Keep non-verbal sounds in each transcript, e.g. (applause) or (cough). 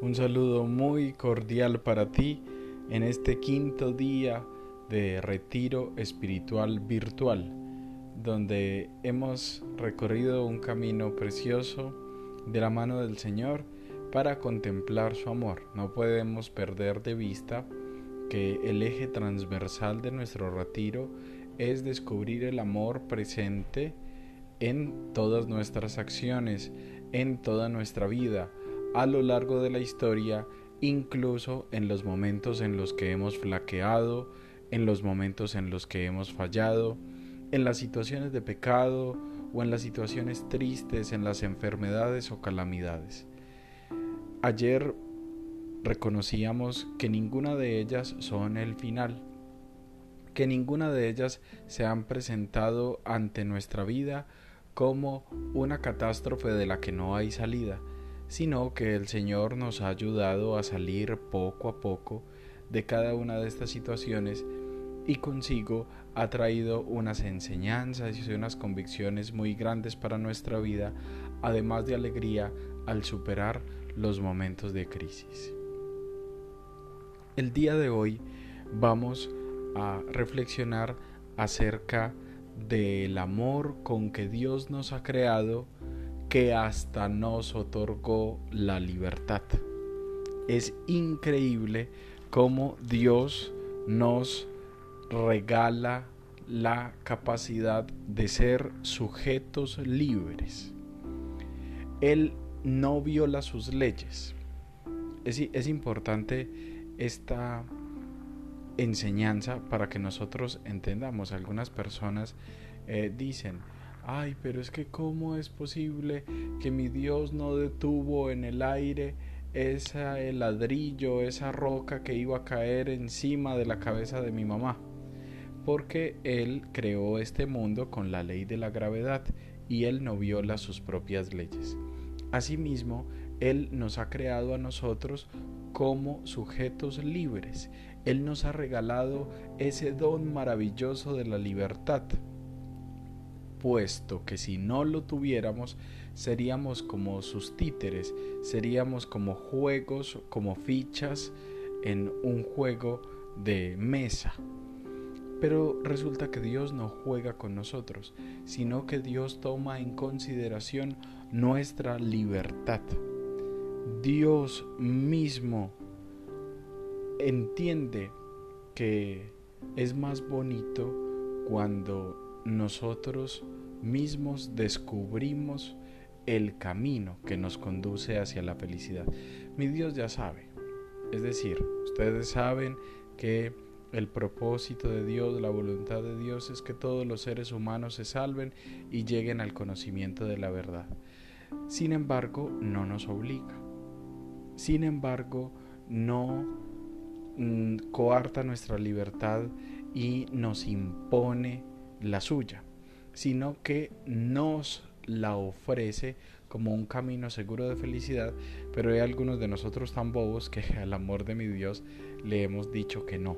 Un saludo muy cordial para ti en este quinto día de retiro espiritual virtual, donde hemos recorrido un camino precioso de la mano del Señor para contemplar su amor. No podemos perder de vista que el eje transversal de nuestro retiro es descubrir el amor presente en todas nuestras acciones, en toda nuestra vida, a lo largo de la historia, incluso en los momentos en los que hemos flaqueado, en los momentos en los que hemos fallado, en las situaciones de pecado o en las situaciones tristes, en las enfermedades o calamidades. Ayer reconocíamos que ninguna de ellas son el final, que ninguna de ellas se han presentado ante nuestra vida como una catástrofe de la que no hay salida, sino que el Señor nos ha ayudado a salir poco a poco de cada una de estas situaciones y consigo ha traído unas enseñanzas y unas convicciones muy grandes para nuestra vida, además de alegría al superar los momentos de crisis. El día de hoy vamos a reflexionar acerca del amor con que Dios nos ha creado que hasta nos otorgó la libertad. Es increíble cómo Dios nos regala la capacidad de ser sujetos libres. Él no viola sus leyes. Es, es, importante esta enseñanza para que nosotros entendamos. Algunas personas eh, dicen, ay, pero es que cómo es posible que mi Dios no detuvo en el aire ese ladrillo, esa roca que iba a caer encima de la cabeza de mi mamá. Porque Él creó este mundo con la ley de la gravedad y Él no viola sus propias leyes. Asimismo, Él nos ha creado a nosotros como sujetos libres. Él nos ha regalado ese don maravilloso de la libertad puesto que si no lo tuviéramos, seríamos como sus títeres, seríamos como juegos, como fichas en un juego de mesa. Pero resulta que Dios no juega con nosotros, sino que Dios toma en consideración nuestra libertad. Dios mismo entiende que es más bonito cuando nosotros mismos descubrimos el camino que nos conduce hacia la felicidad. Mi Dios ya sabe. Es decir, ustedes saben que el propósito de Dios, la voluntad de Dios es que todos los seres humanos se salven y lleguen al conocimiento de la verdad. Sin embargo, no nos obliga. Sin embargo, no mm, coarta nuestra libertad y nos impone la suya, sino que nos la ofrece como un camino seguro de felicidad, pero hay algunos de nosotros tan bobos que (laughs) al amor de mi Dios le hemos dicho que no.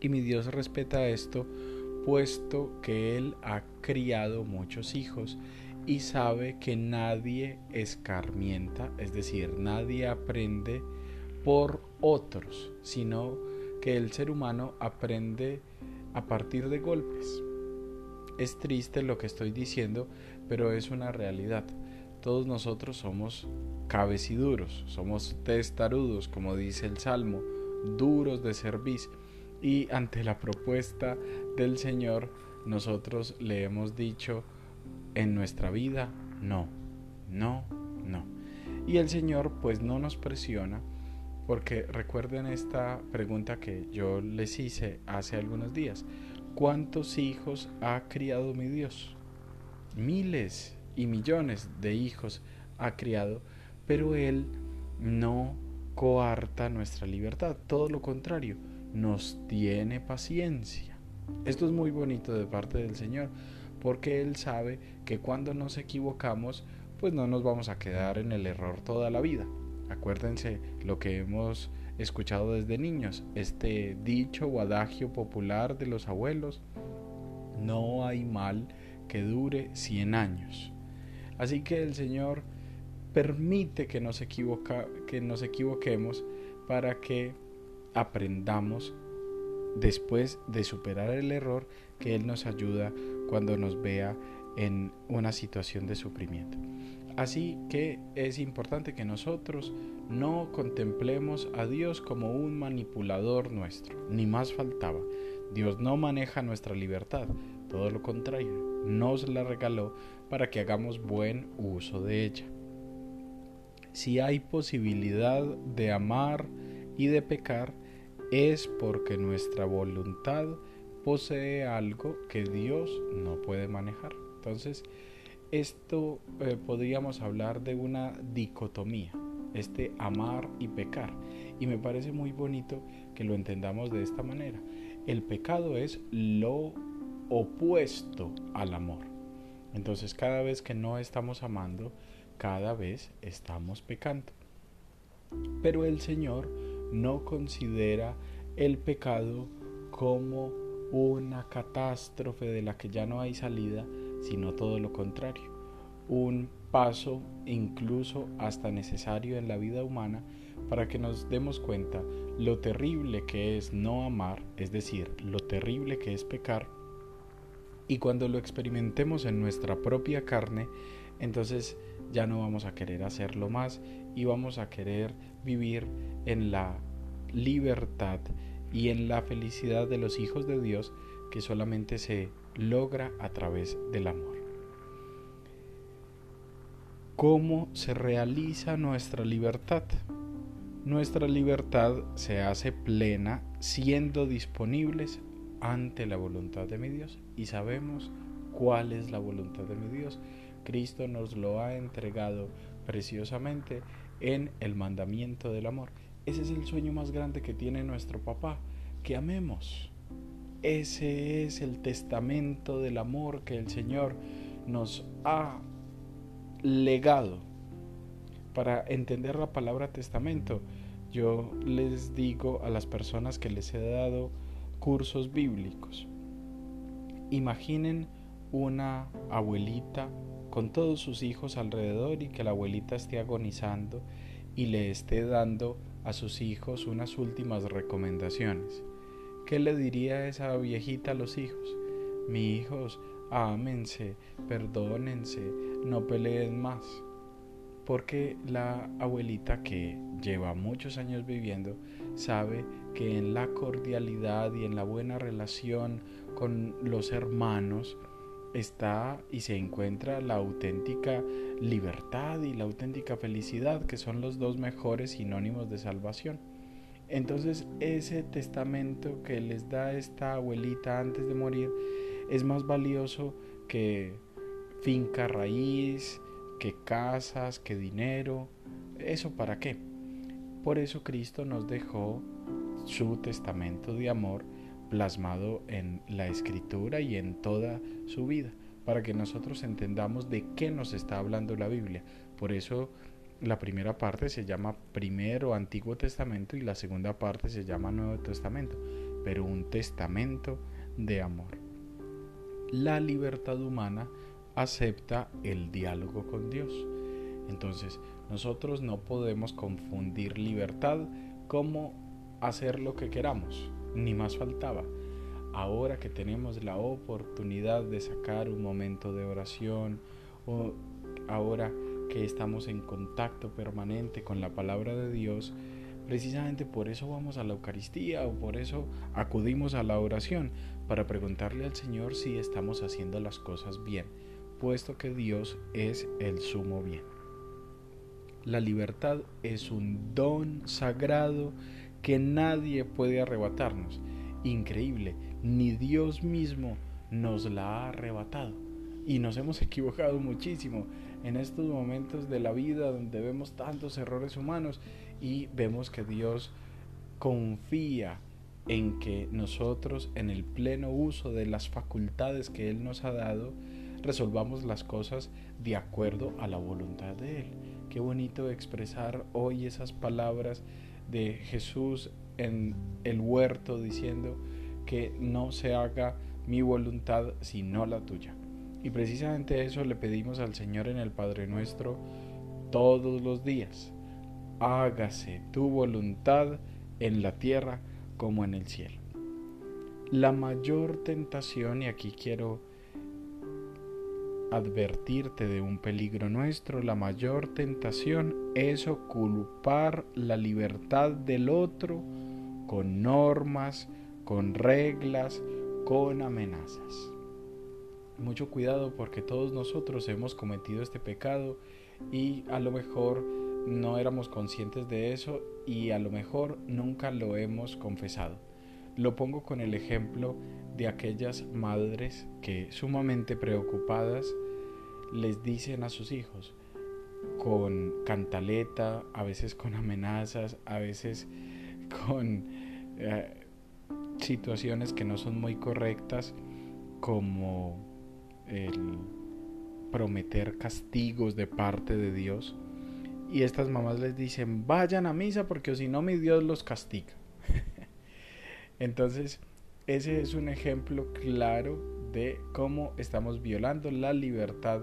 Y mi Dios respeta esto, puesto que Él ha criado muchos hijos y sabe que nadie escarmienta, es decir, nadie aprende por otros, sino que el ser humano aprende a partir de golpes. Es triste lo que estoy diciendo, pero es una realidad. Todos nosotros somos cabeciduros, somos testarudos, como dice el Salmo, duros de cerviz. Y ante la propuesta del Señor, nosotros le hemos dicho en nuestra vida, no, no, no. Y el Señor pues no nos presiona, porque recuerden esta pregunta que yo les hice hace algunos días. ¿Cuántos hijos ha criado mi Dios? Miles y millones de hijos ha criado, pero Él no coarta nuestra libertad, todo lo contrario, nos tiene paciencia. Esto es muy bonito de parte del Señor, porque Él sabe que cuando nos equivocamos, pues no nos vamos a quedar en el error toda la vida. Acuérdense lo que hemos escuchado desde niños, este dicho o adagio popular de los abuelos, no hay mal que dure 100 años. Así que el Señor permite que nos, que nos equivoquemos para que aprendamos después de superar el error que Él nos ayuda cuando nos vea en una situación de sufrimiento. Así que es importante que nosotros no contemplemos a Dios como un manipulador nuestro, ni más faltaba. Dios no maneja nuestra libertad, todo lo contrario, nos la regaló para que hagamos buen uso de ella. Si hay posibilidad de amar y de pecar, es porque nuestra voluntad posee algo que Dios no puede manejar. Entonces, esto eh, podríamos hablar de una dicotomía, este amar y pecar. Y me parece muy bonito que lo entendamos de esta manera. El pecado es lo opuesto al amor. Entonces cada vez que no estamos amando, cada vez estamos pecando. Pero el Señor no considera el pecado como una catástrofe de la que ya no hay salida, sino todo lo contrario, un paso incluso hasta necesario en la vida humana para que nos demos cuenta lo terrible que es no amar, es decir, lo terrible que es pecar, y cuando lo experimentemos en nuestra propia carne, entonces ya no vamos a querer hacerlo más y vamos a querer vivir en la libertad y en la felicidad de los hijos de Dios que solamente se logra a través del amor. ¿Cómo se realiza nuestra libertad? Nuestra libertad se hace plena siendo disponibles ante la voluntad de mi Dios y sabemos cuál es la voluntad de mi Dios. Cristo nos lo ha entregado preciosamente en el mandamiento del amor. Ese es el sueño más grande que tiene nuestro papá, que amemos. Ese es el testamento del amor que el Señor nos ha legado. Para entender la palabra testamento, yo les digo a las personas que les he dado cursos bíblicos, imaginen una abuelita con todos sus hijos alrededor y que la abuelita esté agonizando y le esté dando a sus hijos unas últimas recomendaciones. ¿Qué le diría esa viejita a los hijos? Mi hijos, ámense, perdónense, no peleen más. Porque la abuelita que lleva muchos años viviendo sabe que en la cordialidad y en la buena relación con los hermanos está y se encuentra la auténtica libertad y la auténtica felicidad, que son los dos mejores sinónimos de salvación. Entonces ese testamento que les da esta abuelita antes de morir es más valioso que finca raíz, que casas, que dinero. ¿Eso para qué? Por eso Cristo nos dejó su testamento de amor plasmado en la escritura y en toda su vida, para que nosotros entendamos de qué nos está hablando la Biblia. Por eso la primera parte se llama primero Antiguo Testamento y la segunda parte se llama Nuevo Testamento, pero un testamento de amor. La libertad humana acepta el diálogo con Dios. Entonces, nosotros no podemos confundir libertad como hacer lo que queramos ni más faltaba. Ahora que tenemos la oportunidad de sacar un momento de oración, o ahora que estamos en contacto permanente con la palabra de Dios, precisamente por eso vamos a la Eucaristía o por eso acudimos a la oración, para preguntarle al Señor si estamos haciendo las cosas bien, puesto que Dios es el sumo bien. La libertad es un don sagrado que nadie puede arrebatarnos. Increíble, ni Dios mismo nos la ha arrebatado. Y nos hemos equivocado muchísimo en estos momentos de la vida donde vemos tantos errores humanos y vemos que Dios confía en que nosotros en el pleno uso de las facultades que Él nos ha dado, resolvamos las cosas de acuerdo a la voluntad de Él. Qué bonito expresar hoy esas palabras de Jesús en el huerto diciendo que no se haga mi voluntad sino la tuya. Y precisamente eso le pedimos al Señor en el Padre nuestro todos los días. Hágase tu voluntad en la tierra como en el cielo. La mayor tentación, y aquí quiero advertirte de un peligro nuestro, la mayor tentación es ocupar la libertad del otro con normas, con reglas, con amenazas. Mucho cuidado porque todos nosotros hemos cometido este pecado y a lo mejor no éramos conscientes de eso y a lo mejor nunca lo hemos confesado. Lo pongo con el ejemplo de aquellas madres que sumamente preocupadas les dicen a sus hijos con cantaleta, a veces con amenazas, a veces con eh, situaciones que no son muy correctas como el prometer castigos de parte de Dios. Y estas mamás les dicen, vayan a misa porque si no mi Dios los castiga. (laughs) Entonces, ese es un ejemplo claro de cómo estamos violando la libertad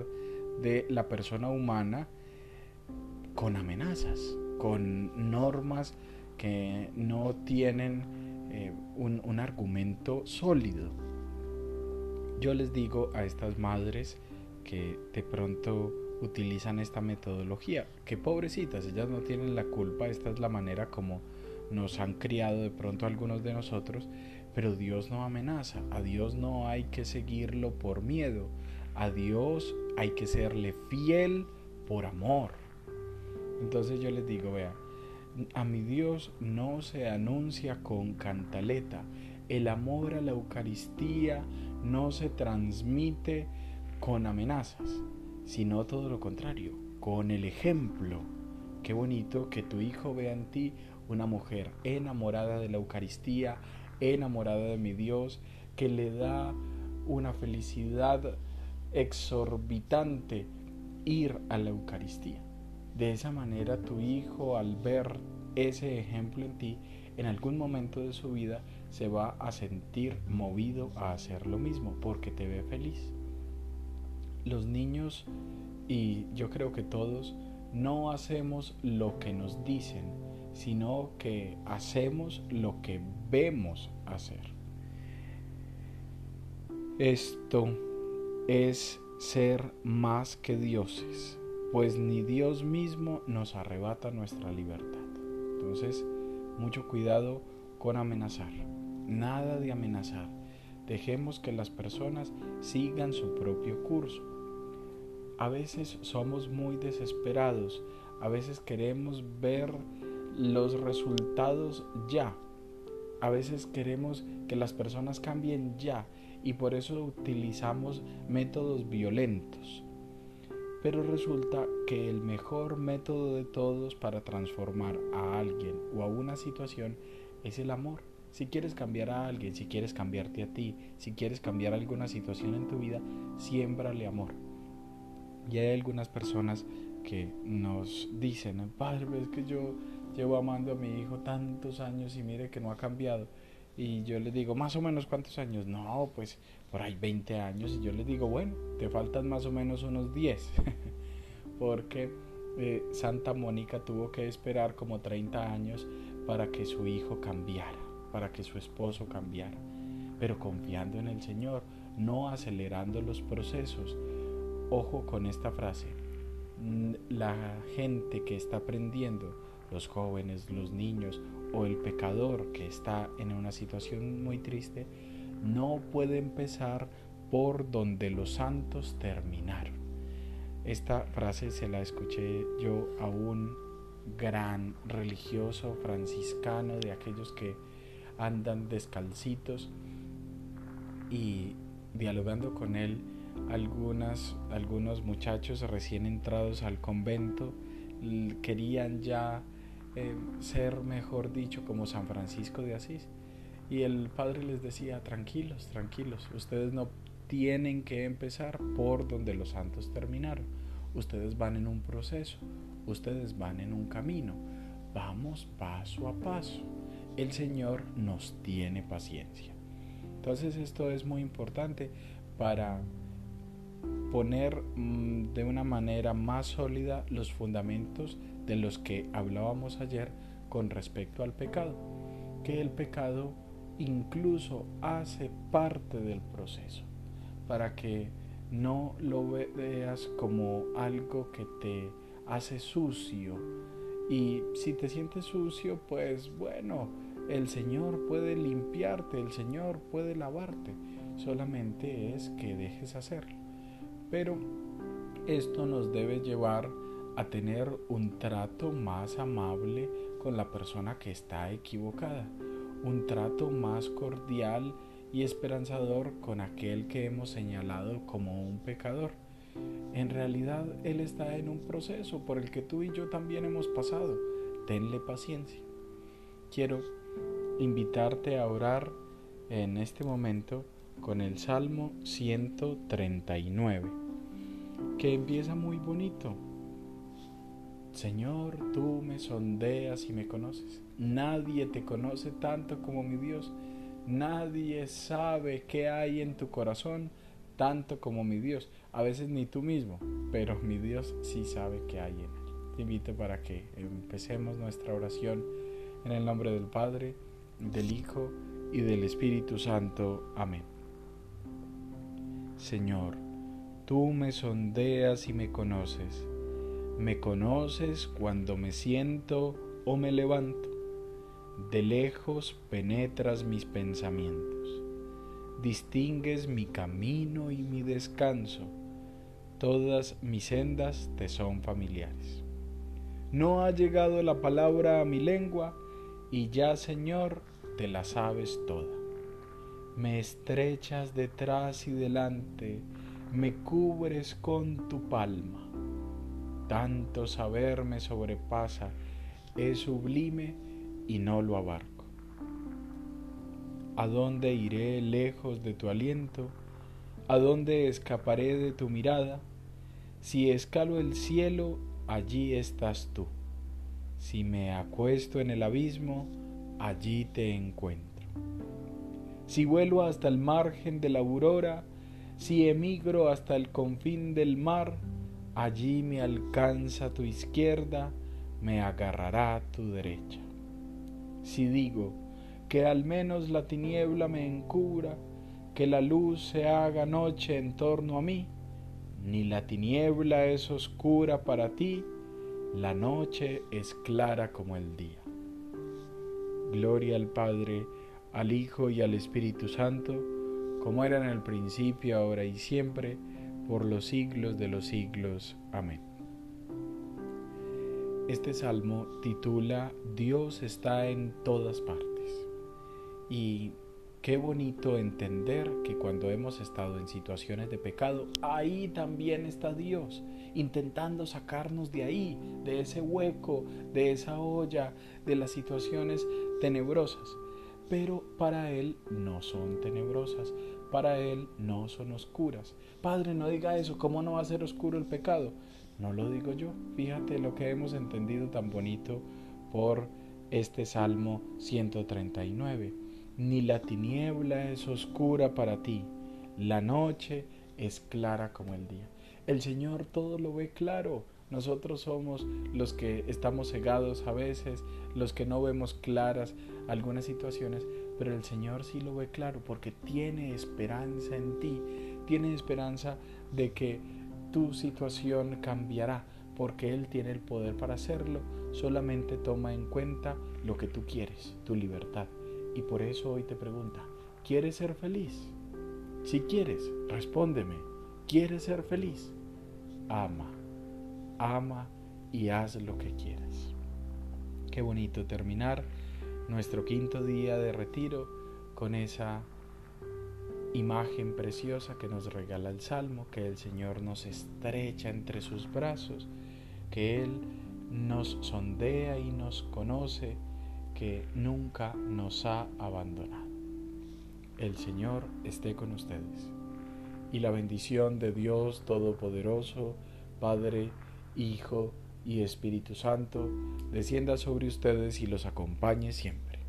de la persona humana con amenazas, con normas que no tienen eh, un, un argumento sólido. Yo les digo a estas madres que de pronto utilizan esta metodología, que pobrecitas, ellas no tienen la culpa, esta es la manera como nos han criado de pronto algunos de nosotros, pero Dios no amenaza, a Dios no hay que seguirlo por miedo, a Dios hay que serle fiel por amor. Entonces yo les digo, vea, a mi Dios no se anuncia con cantaleta, el amor a la Eucaristía no se transmite con amenazas, sino todo lo contrario, con el ejemplo. Qué bonito que tu hijo vea en ti una mujer enamorada de la Eucaristía, enamorada de mi Dios, que le da una felicidad exorbitante ir a la Eucaristía. De esa manera tu hijo al ver ese ejemplo en ti, en algún momento de su vida se va a sentir movido a hacer lo mismo porque te ve feliz. Los niños, y yo creo que todos, no hacemos lo que nos dicen, sino que hacemos lo que vemos hacer. Esto es ser más que dioses, pues ni Dios mismo nos arrebata nuestra libertad. Entonces, mucho cuidado con amenazar. Nada de amenazar. Dejemos que las personas sigan su propio curso. A veces somos muy desesperados, a veces queremos ver los resultados ya. A veces queremos que las personas cambien ya y por eso utilizamos métodos violentos. Pero resulta que el mejor método de todos para transformar a alguien o a una situación es el amor. Si quieres cambiar a alguien, si quieres cambiarte a ti, si quieres cambiar alguna situación en tu vida, siémbrale amor. Y hay algunas personas que nos dicen, padre, es que yo llevo amando a mi hijo tantos años y mire que no ha cambiado. Y yo le digo, más o menos cuántos años. No, pues por ahí 20 años. Y yo le digo, bueno, te faltan más o menos unos 10. (laughs) Porque eh, Santa Mónica tuvo que esperar como 30 años para que su hijo cambiara, para que su esposo cambiara. Pero confiando en el Señor, no acelerando los procesos. Ojo con esta frase. La gente que está aprendiendo, los jóvenes, los niños o el pecador que está en una situación muy triste no puede empezar por donde los santos terminaron. Esta frase se la escuché yo a un gran religioso franciscano de aquellos que andan descalcitos y dialogando con él algunas, algunos muchachos recién entrados al convento querían ya eh, ser, mejor dicho, como San Francisco de Asís. Y el padre les decía, tranquilos, tranquilos, ustedes no tienen que empezar por donde los santos terminaron. Ustedes van en un proceso, ustedes van en un camino. Vamos paso a paso. El Señor nos tiene paciencia. Entonces esto es muy importante para poner mm, de una manera más sólida los fundamentos de los que hablábamos ayer con respecto al pecado, que el pecado incluso hace parte del proceso, para que no lo veas como algo que te hace sucio. Y si te sientes sucio, pues bueno, el Señor puede limpiarte, el Señor puede lavarte, solamente es que dejes hacerlo. Pero esto nos debe llevar a tener un trato más amable con la persona que está equivocada, un trato más cordial y esperanzador con aquel que hemos señalado como un pecador. En realidad Él está en un proceso por el que tú y yo también hemos pasado. Tenle paciencia. Quiero invitarte a orar en este momento con el Salmo 139, que empieza muy bonito. Señor, tú me sondeas y me conoces. Nadie te conoce tanto como mi Dios. Nadie sabe qué hay en tu corazón tanto como mi Dios. A veces ni tú mismo, pero mi Dios sí sabe qué hay en él. Te invito para que empecemos nuestra oración en el nombre del Padre, del Hijo y del Espíritu Santo. Amén. Señor, tú me sondeas y me conoces. Me conoces cuando me siento o me levanto. De lejos penetras mis pensamientos. Distingues mi camino y mi descanso. Todas mis sendas te son familiares. No ha llegado la palabra a mi lengua y ya, Señor, te la sabes toda. Me estrechas detrás y delante, me cubres con tu palma. Tanto saber me sobrepasa, es sublime y no lo abarco. ¿A dónde iré lejos de tu aliento? ¿A dónde escaparé de tu mirada? Si escalo el cielo, allí estás tú. Si me acuesto en el abismo, allí te encuentro. Si vuelo hasta el margen de la aurora, si emigro hasta el confín del mar, allí me alcanza tu izquierda, me agarrará tu derecha. Si digo que al menos la tiniebla me encubra, que la luz se haga noche en torno a mí, ni la tiniebla es oscura para ti, la noche es clara como el día. Gloria al Padre, al Hijo y al Espíritu Santo, como era en el principio, ahora y siempre, por los siglos de los siglos. Amén. Este salmo titula Dios está en todas partes. Y Qué bonito entender que cuando hemos estado en situaciones de pecado, ahí también está Dios, intentando sacarnos de ahí, de ese hueco, de esa olla, de las situaciones tenebrosas. Pero para Él no son tenebrosas, para Él no son oscuras. Padre, no diga eso, ¿cómo no va a ser oscuro el pecado? No lo digo yo, fíjate lo que hemos entendido tan bonito por este Salmo 139 ni la tiniebla es oscura para ti, la noche es clara como el día. El Señor todo lo ve claro. Nosotros somos los que estamos cegados a veces, los que no vemos claras algunas situaciones, pero el Señor sí lo ve claro porque tiene esperanza en ti, tiene esperanza de que tu situación cambiará, porque Él tiene el poder para hacerlo, solamente toma en cuenta lo que tú quieres, tu libertad. Y por eso hoy te pregunta, ¿quieres ser feliz? Si quieres, respóndeme, ¿quieres ser feliz? Ama, ama y haz lo que quieras. Qué bonito terminar nuestro quinto día de retiro con esa imagen preciosa que nos regala el Salmo, que el Señor nos estrecha entre sus brazos, que Él nos sondea y nos conoce que nunca nos ha abandonado. El Señor esté con ustedes. Y la bendición de Dios Todopoderoso, Padre, Hijo y Espíritu Santo, descienda sobre ustedes y los acompañe siempre.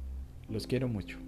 Los quiero mucho.